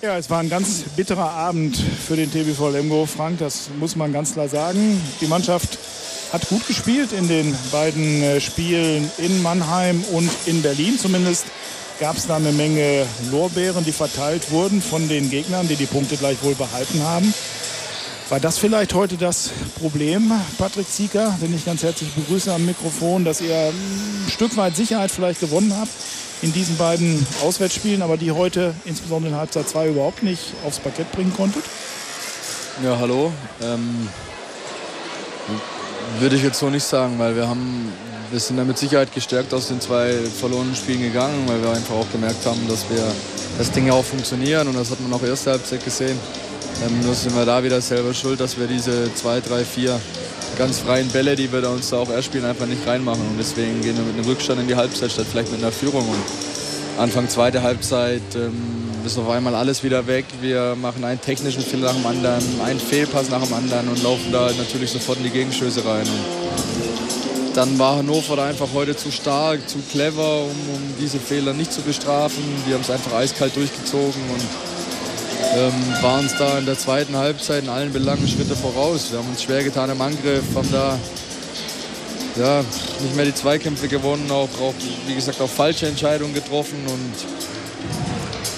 Ja, es war ein ganz bitterer Abend für den TBV Lemgo, Frank, das muss man ganz klar sagen. Die Mannschaft hat gut gespielt in den beiden äh, Spielen in Mannheim und in Berlin. Zumindest gab es da eine Menge Lorbeeren, die verteilt wurden von den Gegnern, die die Punkte gleichwohl behalten haben. War das vielleicht heute das Problem, Patrick Zieker, den ich ganz herzlich begrüße am Mikrofon, dass ihr ein Stück weit Sicherheit vielleicht gewonnen habt in diesen beiden Auswärtsspielen, aber die heute insbesondere in Halbzeit 2 überhaupt nicht aufs Parkett bringen konntet? Ja, hallo. Ähm, würde ich jetzt so nicht sagen, weil wir haben, wir sind da mit Sicherheit gestärkt aus den zwei verlorenen Spielen gegangen, weil wir einfach auch gemerkt haben, dass wir das Ding auch funktionieren und das hat man auch erste Halbzeit gesehen. Ähm, nur sind wir da wieder selber schuld, dass wir diese zwei, drei, vier ganz freien Bälle, die wir da uns da auch erspielen, einfach nicht reinmachen. Und deswegen gehen wir mit einem Rückstand in die Halbzeit statt vielleicht mit einer Führung. Und Anfang zweite Halbzeit ähm, ist auf einmal alles wieder weg. Wir machen einen technischen Fehler nach dem anderen, einen Fehlpass nach dem anderen und laufen da natürlich sofort in die Gegenstöße rein. Und dann war Hannover da einfach heute zu stark, zu clever, um, um diese Fehler nicht zu bestrafen. Die haben es einfach eiskalt durchgezogen und ähm, waren es da in der zweiten Halbzeit in allen Belangen Schritte voraus. Wir haben uns schwer getan im Angriff, haben da ja, nicht mehr die Zweikämpfe gewonnen, auch, auch wie gesagt auch falsche Entscheidungen getroffen und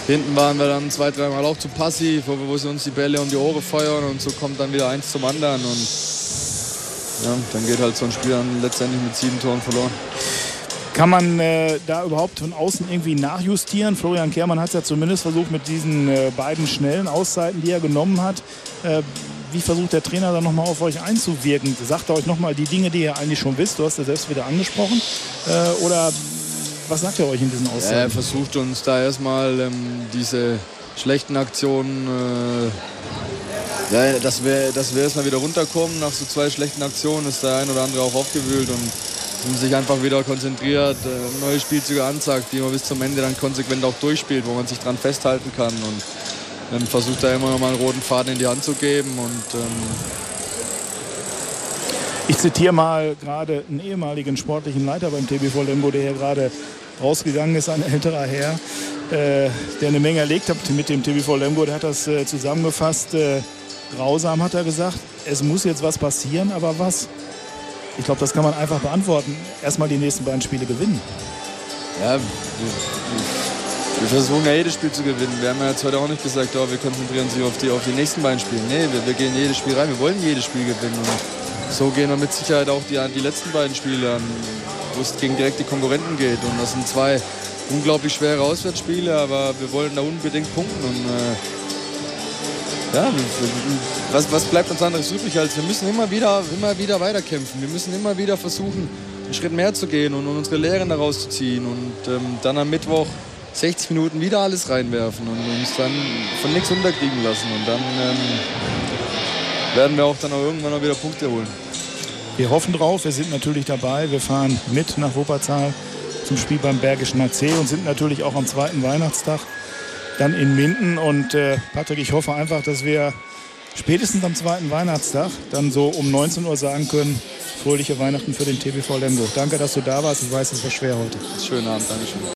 hinten waren wir dann zwei, dreimal auch zu passiv, wo, wo sie uns die Bälle um die Ohren feuern und so kommt dann wieder eins zum anderen und ja, dann geht halt so ein Spiel dann letztendlich mit sieben Toren verloren. Kann man äh, da überhaupt von außen irgendwie nachjustieren? Florian Kehrmann hat es ja zumindest versucht mit diesen äh, beiden schnellen Auszeiten, die er genommen hat. Äh, wie versucht der Trainer dann nochmal auf euch einzuwirken? Sagt er euch nochmal die Dinge, die ihr eigentlich schon wisst? Du hast ja selbst wieder angesprochen. Äh, oder was sagt er euch in diesen Auszeiten? Ja, er versucht uns da erstmal ähm, diese schlechten Aktionen, äh, ja, dass wir, dass wir erstmal wieder runterkommen. Nach so zwei schlechten Aktionen ist der ein oder andere auch aufgewühlt und und sich einfach wieder konzentriert, äh, neue Spielzüge anzeigt, die man bis zum Ende dann konsequent auch durchspielt, wo man sich dran festhalten kann und dann versucht er immer noch mal einen roten Faden in die Hand zu geben und ähm ich zitiere mal gerade einen ehemaligen sportlichen Leiter beim TBV Lemgo, der hier gerade rausgegangen ist, ein älterer Herr, äh, der eine Menge erlegt hat mit dem TBV Lemgo. Der hat das äh, zusammengefasst. Äh, grausam hat er gesagt. Es muss jetzt was passieren, aber was? Ich glaube, das kann man einfach beantworten. Erstmal die nächsten beiden Spiele gewinnen. Ja, wir, versuchen ja jedes Spiel zu gewinnen. Wir haben ja jetzt heute auch nicht gesagt, oh, wir konzentrieren uns auf die, auf die nächsten beiden Spiele. Nee, wir, wir gehen jedes Spiel rein. Wir wollen jedes Spiel gewinnen. Und so gehen wir mit Sicherheit auch die, die letzten beiden Spiele an, wo es gegen direkte Konkurrenten geht. Und das sind zwei unglaublich schwere Auswärtsspiele, aber wir wollen da unbedingt punkten. Und, äh, ja, was, was bleibt uns anderes übrig, als wir müssen immer wieder, immer wieder weiterkämpfen. Wir müssen immer wieder versuchen, einen Schritt mehr zu gehen und, und unsere Lehren daraus zu ziehen und ähm, dann am Mittwoch 60 Minuten wieder alles reinwerfen und uns dann von nichts unterkriegen lassen. Und dann ähm, werden wir auch dann auch irgendwann noch wieder Punkte holen. Wir hoffen drauf, wir sind natürlich dabei. Wir fahren mit nach Wuppertal zum Spiel beim Bergischen AC und sind natürlich auch am zweiten Weihnachtstag dann in Minden. Und äh, Patrick, ich hoffe einfach, dass wir spätestens am zweiten Weihnachtstag dann so um 19 Uhr sagen können, fröhliche Weihnachten für den TBV Lemgo. Danke, dass du da warst. Ich weiß, es war schwer heute. Schönen Abend, Dankeschön.